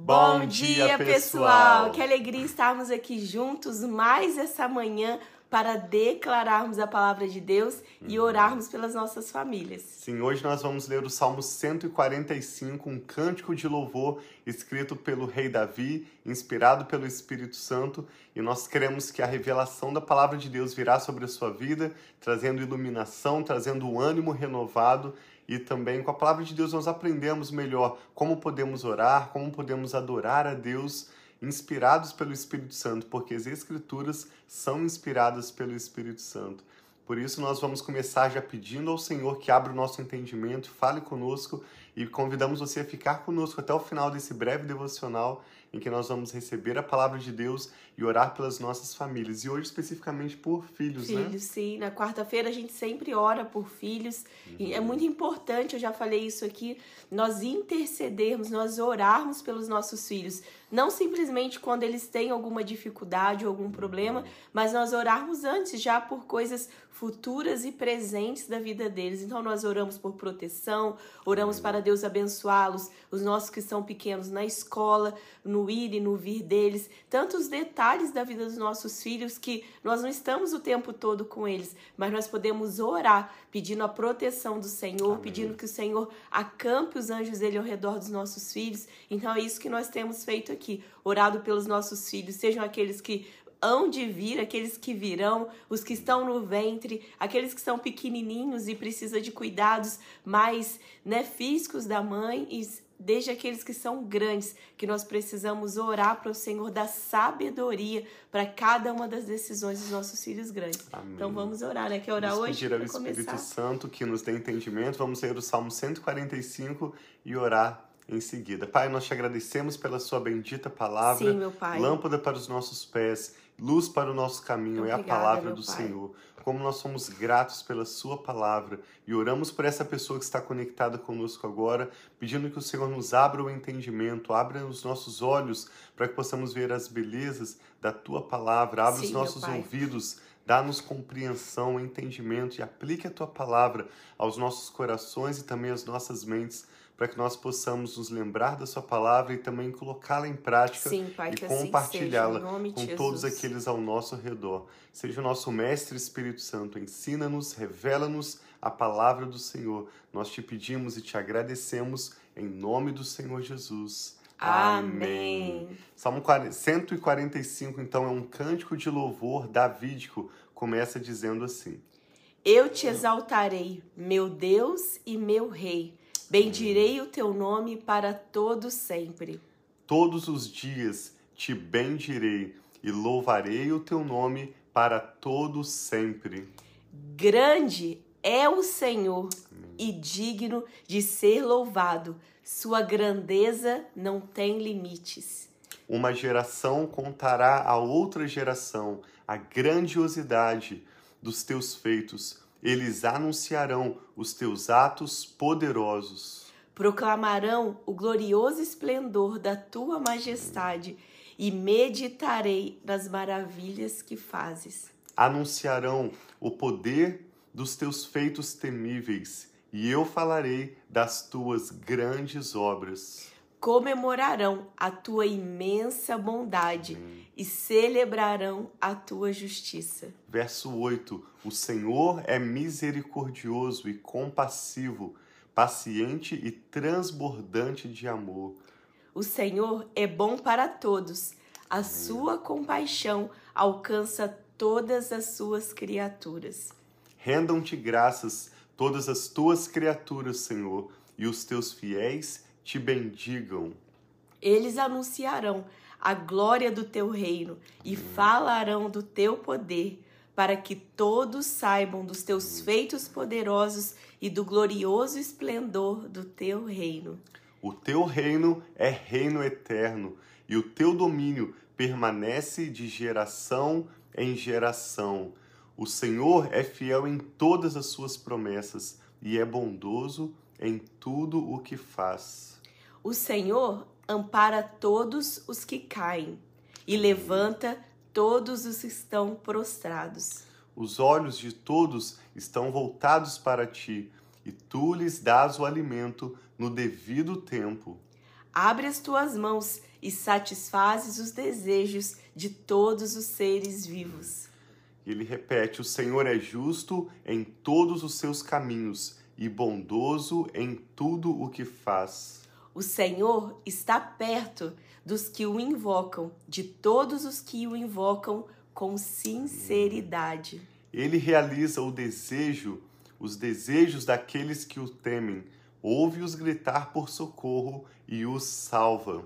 Bom, dia, pessoal! Que alegria estarmos aqui juntos mais essa manhã para declararmos a palavra de Deus e orarmos pelas nossas famílias. Sim, hoje nós vamos ler o Salmo 145, um cântico de louvor escrito pelo rei Davi, inspirado pelo Espírito Santo, e nós queremos que a revelação da palavra de Deus virá sobre a sua vida, trazendo iluminação, trazendo um ânimo renovado e também com a palavra de Deus nós aprendemos melhor como podemos orar, como podemos adorar a Deus inspirados pelo Espírito Santo, porque as Escrituras são inspiradas pelo Espírito Santo. Por isso, nós vamos começar já pedindo ao Senhor que abra o nosso entendimento, fale conosco e convidamos você a ficar conosco até o final desse breve devocional em que nós vamos receber a palavra de Deus e orar pelas nossas famílias. E hoje, especificamente, por filhos, filhos né? Filhos, sim. Na quarta-feira a gente sempre ora por filhos. Uhum. E é muito importante, eu já falei isso aqui, nós intercedermos, nós orarmos pelos nossos filhos. Não simplesmente quando eles têm alguma dificuldade ou algum problema, mas nós orarmos antes já por coisas futuras e presentes da vida deles. Então nós oramos por proteção, oramos para Deus abençoá-los, os nossos que são pequenos na escola, no ir e no vir deles, tantos detalhes da vida dos nossos filhos que nós não estamos o tempo todo com eles, mas nós podemos orar pedindo a proteção do Senhor, Amém. pedindo que o Senhor acampe os anjos dele ao redor dos nossos filhos. Então é isso que nós temos feito aqui, orado pelos nossos filhos, sejam aqueles que hão de vir, aqueles que virão, os que estão no ventre, aqueles que são pequenininhos e precisam de cuidados mais né, físicos da mãe e desde aqueles que são grandes, que nós precisamos orar para o Senhor dar sabedoria para cada uma das decisões dos nossos filhos grandes. Amém. Então vamos orar, né? Quer orar Vamos hoje? Pedir ao Espírito Santo que nos dê entendimento. Vamos ler o Salmo 145 e orar em seguida. Pai, nós te agradecemos pela sua bendita palavra. Sim, meu Pai. Lâmpada para os nossos pés, luz para o nosso caminho Obrigada, é a palavra do pai. Senhor. Como nós somos gratos pela sua palavra e oramos por essa pessoa que está conectada conosco agora, pedindo que o Senhor nos abra o entendimento, abra os nossos olhos para que possamos ver as belezas da tua palavra, abra Sim, os nossos ouvidos Dá-nos compreensão, entendimento e aplique a tua palavra aos nossos corações e também às nossas mentes, para que nós possamos nos lembrar da Sua palavra e também colocá-la em prática Sim, pai, e assim compartilhá-la assim com todos aqueles ao nosso redor. Seja o nosso Mestre Espírito Santo, ensina-nos, revela-nos a palavra do Senhor. Nós te pedimos e te agradecemos em nome do Senhor Jesus. Amém. Amém. Salmo 145, então, é um cântico de louvor davídico. Começa dizendo assim: Eu te exaltarei, meu Deus e meu Rei Bendirei o teu nome para todo sempre. Todos os dias te bendirei e louvarei o teu nome para todo sempre. Grande é o Senhor e digno de ser louvado. Sua grandeza não tem limites. Uma geração contará a outra geração a grandiosidade dos teus feitos eles anunciarão os teus atos poderosos. Proclamarão o glorioso esplendor da tua majestade e meditarei nas maravilhas que fazes. Anunciarão o poder dos teus feitos temíveis e eu falarei das tuas grandes obras. Comemorarão a tua imensa bondade Amém. e celebrarão a tua justiça. Verso 8: O Senhor é misericordioso e compassivo, paciente e transbordante de amor. O Senhor é bom para todos, a Amém. sua compaixão alcança todas as suas criaturas. Rendam-te graças todas as tuas criaturas, Senhor, e os teus fiéis te bendigam. Eles anunciarão a glória do teu reino e falarão do teu poder, para que todos saibam dos teus feitos poderosos e do glorioso esplendor do teu reino. O teu reino é reino eterno, e o teu domínio permanece de geração em geração. O Senhor é fiel em todas as suas promessas e é bondoso em tudo o que faz. O Senhor ampara todos os que caem e levanta todos os que estão prostrados. Os olhos de todos estão voltados para ti, e tu lhes dás o alimento no devido tempo. abre as tuas mãos e satisfazes os desejos de todos os seres vivos. Ele repete: O Senhor é justo em todos os seus caminhos e bondoso em tudo o que faz. O Senhor está perto dos que o invocam, de todos os que o invocam com sinceridade. Ele realiza o desejo, os desejos daqueles que o temem, ouve-os gritar por socorro e os salva.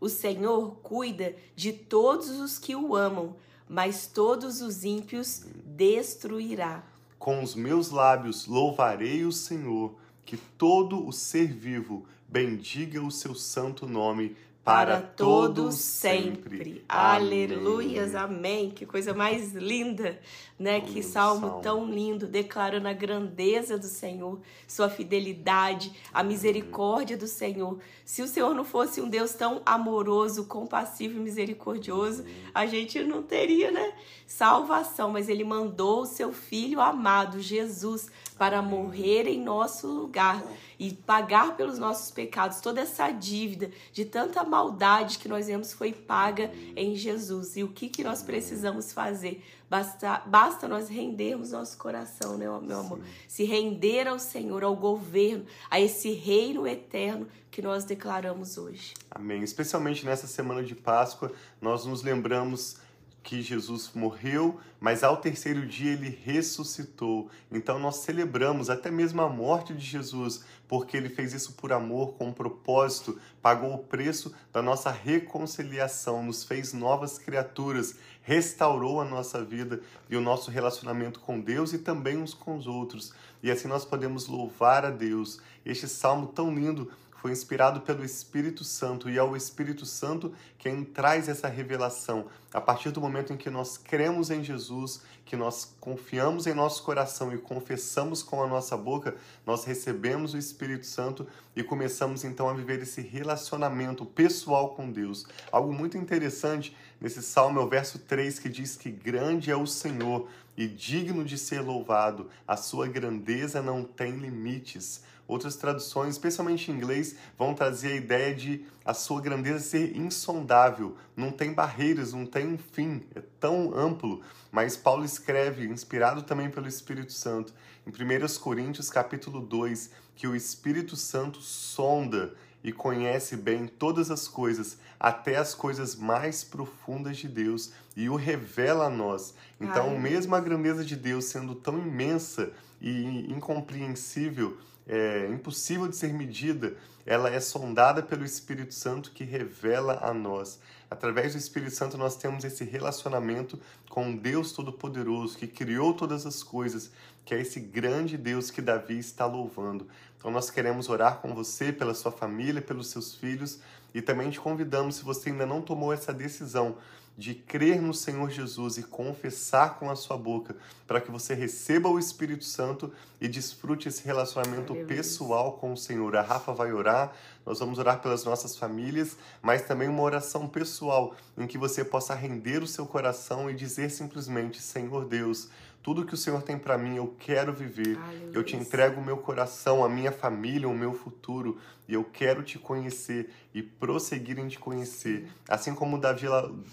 O Senhor cuida de todos os que o amam, mas todos os ímpios destruirá. Com os meus lábios louvarei o Senhor, que todo o ser vivo bendiga o seu santo nome para, para todos sempre. sempre. Aleluias, amém. Que coisa mais linda, né? que salmo, salmo tão lindo, declarando a grandeza do Senhor, sua fidelidade, a misericórdia do Senhor. Se o Senhor não fosse um Deus tão amoroso, compassivo e misericordioso, a gente não teria, né, salvação, mas ele mandou o seu filho amado, Jesus, para morrer em nosso lugar e pagar pelos nossos pecados toda essa dívida de tanta maldade que nós vemos foi paga em Jesus. E o que, que nós precisamos fazer? Basta, basta nós rendermos nosso coração, né, meu amor? Sim. Se render ao Senhor, ao governo, a esse reino eterno que nós declaramos hoje. Amém. Especialmente nessa semana de Páscoa, nós nos lembramos que Jesus morreu, mas ao terceiro dia ele ressuscitou. Então nós celebramos até mesmo a morte de Jesus, porque ele fez isso por amor, com um propósito, pagou o preço da nossa reconciliação, nos fez novas criaturas, restaurou a nossa vida e o nosso relacionamento com Deus e também uns com os outros. E assim nós podemos louvar a Deus. Este salmo tão lindo foi inspirado pelo Espírito Santo e é o Espírito Santo quem traz essa revelação. A partir do momento em que nós cremos em Jesus, que nós confiamos em nosso coração e confessamos com a nossa boca, nós recebemos o Espírito Santo e começamos então a viver esse relacionamento pessoal com Deus. Algo muito interessante nesse salmo é o verso 3 que diz que grande é o Senhor e digno de ser louvado, a sua grandeza não tem limites. Outras traduções, especialmente em inglês, vão trazer a ideia de a sua grandeza ser insondável, não tem barreiras, não tem um fim, é tão amplo. Mas Paulo escreve, inspirado também pelo Espírito Santo, em 1 Coríntios capítulo 2, que o Espírito Santo sonda e conhece bem todas as coisas, até as coisas mais profundas de Deus, e o revela a nós. Então, Ai. mesmo a grandeza de Deus sendo tão imensa e incompreensível, é, impossível de ser medida, ela é sondada pelo Espírito Santo que revela a nós. Através do Espírito Santo nós temos esse relacionamento com Deus Todo-Poderoso que criou todas as coisas, que é esse grande Deus que Davi está louvando. Então nós queremos orar com você, pela sua família, pelos seus filhos e também te convidamos, se você ainda não tomou essa decisão, de crer no Senhor Jesus e confessar com a sua boca, para que você receba o Espírito Santo e desfrute esse relacionamento Aleluia. pessoal com o Senhor. A Rafa vai orar, nós vamos orar pelas nossas famílias, mas também uma oração pessoal em que você possa render o seu coração e dizer simplesmente: Senhor Deus, tudo que o Senhor tem para mim, eu quero viver. Eu te entrego o meu coração, a minha família, o meu futuro, e eu quero te conhecer e prosseguir em te conhecer. Assim como Davi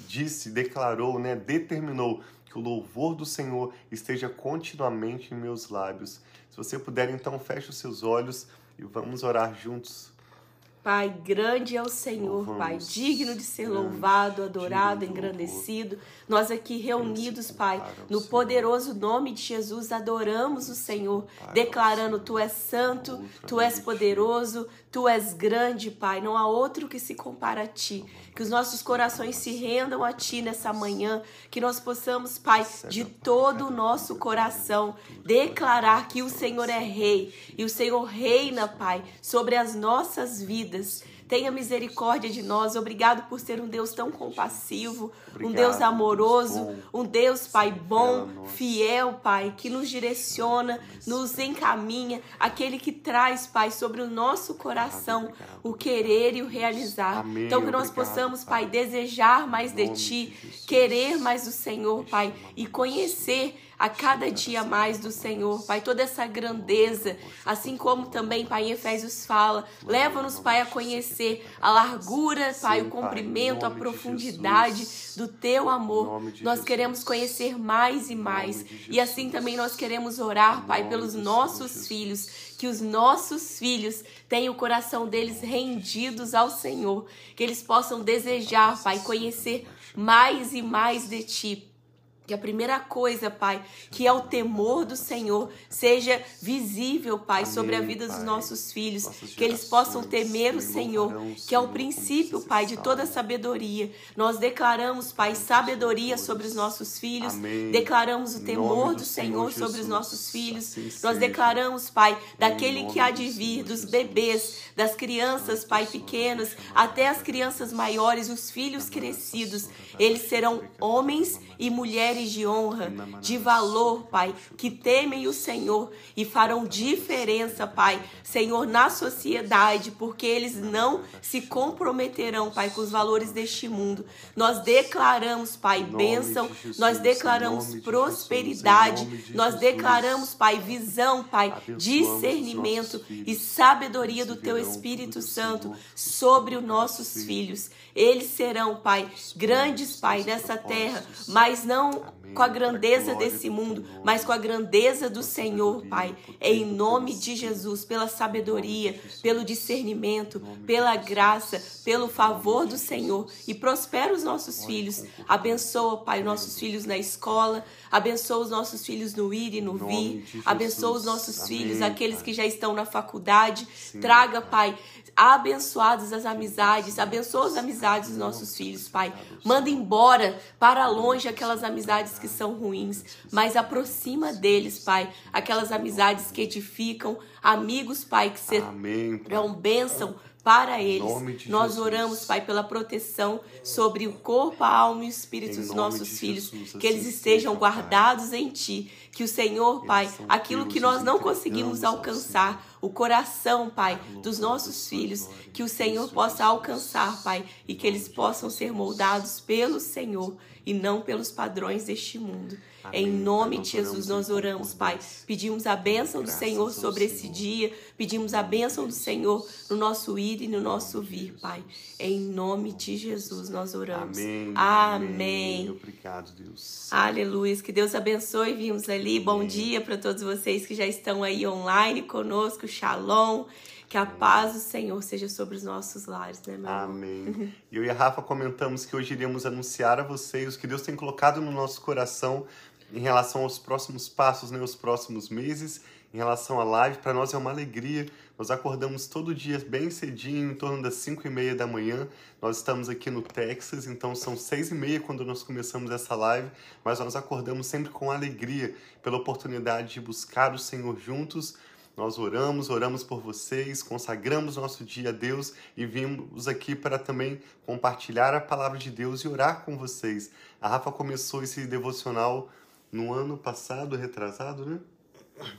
disse, declarou, né, determinou que o louvor do Senhor esteja continuamente em meus lábios. Se você puder, então feche os seus olhos e vamos orar juntos. Pai, grande é o Senhor, Louvamos, Pai, digno de ser louvado, adorado, engrandecido. Nós aqui reunidos, Pai, no poderoso nome de Jesus, adoramos o Senhor, declarando: Tu és santo, Tu és poderoso, Tu és grande, Pai. Não há outro que se compara a Ti. Que os nossos corações se rendam a Ti nessa manhã, que nós possamos, Pai, de todo o nosso coração, declarar que o Senhor é Rei. E o Senhor reina, Pai, sobre as nossas vidas vidas. Tenha misericórdia de nós. Obrigado por ser um Deus tão compassivo, Obrigado, um Deus amoroso, Deus um Deus, Pai, bom, fiel, Pai, que nos direciona, nos encaminha, aquele que traz, Pai, sobre o nosso coração o querer e o realizar. Então, que nós possamos, Pai, desejar mais de Ti, querer mais do Senhor, Pai, e conhecer a cada dia mais do Senhor, Pai, toda essa grandeza, assim como também, Pai, em Efésios fala, leva-nos, Pai, a conhecer a largura, Pai, o comprimento, a profundidade do Teu amor. Nós queremos conhecer mais e mais, e assim também nós queremos orar, Pai, pelos nossos filhos. Que os nossos filhos tenham o coração deles rendidos ao Senhor, que eles possam desejar, Pai, conhecer mais e mais de Ti, que a primeira coisa, Pai, que é o temor do Senhor, seja visível, Pai, Amém, sobre a vida pai. dos nossos filhos, que eles possam temer o Senhor, que é o princípio, Pai, de toda sabedoria. Nós declaramos, Pai, sabedoria sobre os nossos filhos, Amém. declaramos o temor do Senhor sobre os nossos filhos. Assim Nós declaramos, Pai, daquele que há de vir, dos bebês, das crianças, Pai, pequenas, até as crianças maiores, os filhos crescidos, eles serão homens e mulheres mulheres de honra, de valor, Pai, que temem o Senhor e farão diferença, Pai, Senhor, na sociedade, porque eles não se comprometerão, Pai, com os valores deste mundo. Nós declaramos, Pai, bênção, nós declaramos prosperidade, nós declaramos, Pai, visão, Pai, discernimento e sabedoria do Teu Espírito Santo sobre os nossos filhos. Eles serão, Pai, grandes, Pai, nessa terra, mas não com a grandeza desse mundo, mas com a grandeza do Senhor, Pai. Em nome de Jesus, pela sabedoria, pelo discernimento, pela graça, pelo favor do Senhor. E prospera os nossos filhos. Abençoa, Pai, nossos filhos na escola. Abençoa os nossos filhos no ir e no vir. Abençoa os nossos filhos, aqueles que já estão na faculdade. Traga, Pai, abençoadas as amizades, abençoa as amizades dos nossos filhos, Pai. Manda embora para longe aquelas amizades que são ruins, mas aproxima deles, Pai, aquelas amizades que edificam, amigos, Pai, que serão bênção para eles. Nós oramos, Pai, pela proteção sobre o corpo, a alma e o espírito dos nossos filhos, que eles assim estejam guardados em Ti, que o Senhor, Pai, aquilo que nós não conseguimos alcançar, o coração, Pai, dos nossos filhos, que o Senhor possa alcançar, Pai, e que eles possam ser moldados pelo Senhor e não pelos padrões deste mundo. Amém. Em nome de Jesus nós oramos, Pai. Pedimos a bênção do Senhor sobre esse dia, pedimos a bênção do Senhor no nosso ir e no nosso vir, Pai. Em nome de Jesus nós oramos. Amém. Amém. Obrigado, Deus. Aleluia. Que Deus abençoe. Vimos ali. Bom dia para todos vocês que já estão aí online conosco. Shalom. Que a paz do Senhor seja sobre os nossos lares, né, meu Amém. Eu e a Rafa comentamos que hoje iríamos anunciar a vocês o que Deus tem colocado no nosso coração em relação aos próximos passos, né, os próximos meses, em relação à live. Para nós é uma alegria. Nós acordamos todo dia bem cedinho, em torno das 5 e meia da manhã. Nós estamos aqui no Texas, então são 6 e meia quando nós começamos essa live, mas nós acordamos sempre com alegria pela oportunidade de buscar o Senhor juntos, nós oramos, oramos por vocês, consagramos nosso dia a Deus e vimos aqui para também compartilhar a palavra de Deus e orar com vocês. A Rafa começou esse devocional no ano passado, retrasado, né?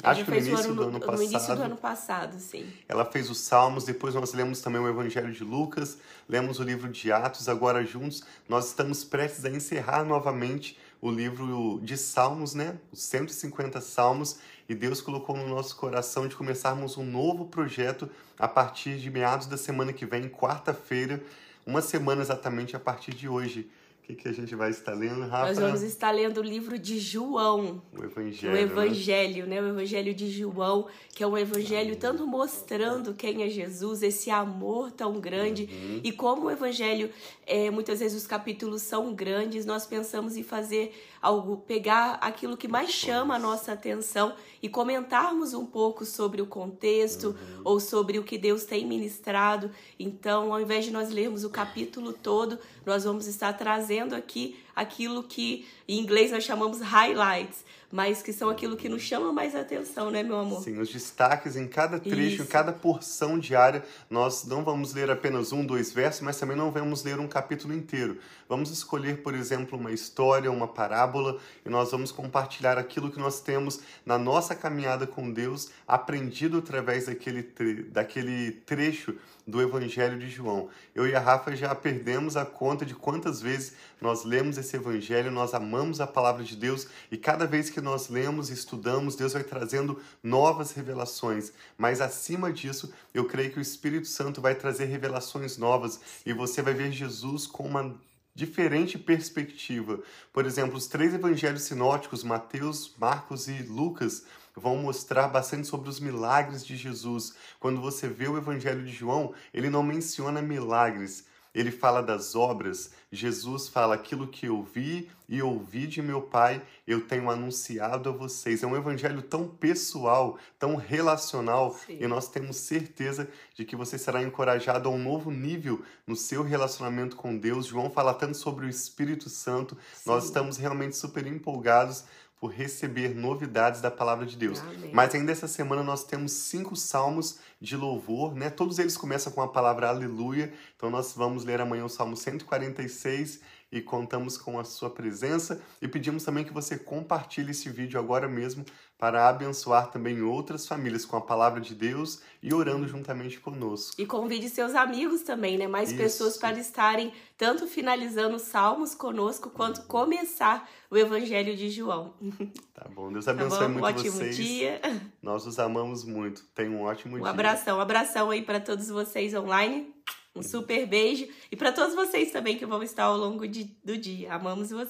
Acho que no início, do ano passado, no início do ano passado, sim. Ela fez os Salmos, depois nós lemos também o Evangelho de Lucas, lemos o livro de Atos, agora juntos nós estamos prestes a encerrar novamente o livro de Salmos, né? Os 150 Salmos, e Deus colocou no nosso coração de começarmos um novo projeto a partir de meados da semana que vem, quarta-feira, uma semana exatamente a partir de hoje que, que a gente vai estar lendo, Rafa? Nós vamos estar lendo o livro de João. O Evangelho. O Evangelho, né? né? O Evangelho de João, que é um evangelho tanto mostrando quem é Jesus, esse amor tão grande. Uhum. E como o Evangelho, é, muitas vezes os capítulos são grandes, nós pensamos em fazer algo, pegar aquilo que mais chama a nossa atenção e comentarmos um pouco sobre o contexto uhum. ou sobre o que Deus tem ministrado. Então, ao invés de nós lermos o capítulo todo, nós vamos estar trazendo aqui aquilo que em inglês nós chamamos highlights mas que são aquilo que nos chama mais atenção, né, meu amor? Sim, os destaques em cada trecho, Isso. em cada porção diária. Nós não vamos ler apenas um, dois versos, mas também não vamos ler um capítulo inteiro. Vamos escolher, por exemplo, uma história, uma parábola, e nós vamos compartilhar aquilo que nós temos na nossa caminhada com Deus, aprendido através daquele, tre daquele trecho do Evangelho de João. Eu e a Rafa já perdemos a conta de quantas vezes nós lemos esse evangelho, nós amamos a palavra de Deus e cada vez que nós lemos e estudamos, Deus vai trazendo novas revelações. Mas acima disso, eu creio que o Espírito Santo vai trazer revelações novas e você vai ver Jesus com uma diferente perspectiva. Por exemplo, os três evangelhos sinóticos, Mateus, Marcos e Lucas, vão mostrar bastante sobre os milagres de Jesus. Quando você vê o evangelho de João, ele não menciona milagres, ele fala das obras. Jesus fala aquilo que eu vi e ouvi de meu Pai, eu tenho anunciado a vocês. É um evangelho tão pessoal, tão relacional, Sim. e nós temos certeza de que você será encorajado a um novo nível no seu relacionamento com Deus. João fala tanto sobre o Espírito Santo. Sim. Nós estamos realmente super empolgados por receber novidades da palavra de Deus. Amém. Mas ainda essa semana nós temos cinco salmos de louvor, né? Todos eles começam com a palavra aleluia. Então nós vamos ler amanhã o Salmo 146 e contamos com a sua presença e pedimos também que você compartilhe esse vídeo agora mesmo para abençoar também outras famílias com a palavra de Deus e orando juntamente conosco. E convide seus amigos também, né? Mais Isso. pessoas para estarem tanto finalizando os salmos conosco quanto começar o Evangelho de João. Tá bom, Deus abençoe tá bom? muito um ótimo vocês. dia. Nós os amamos muito. Tenham um ótimo um dia. Um abração, um abração aí para todos vocês online. Um super beijo. E para todos vocês também que vão estar ao longo de, do dia. Amamos vocês.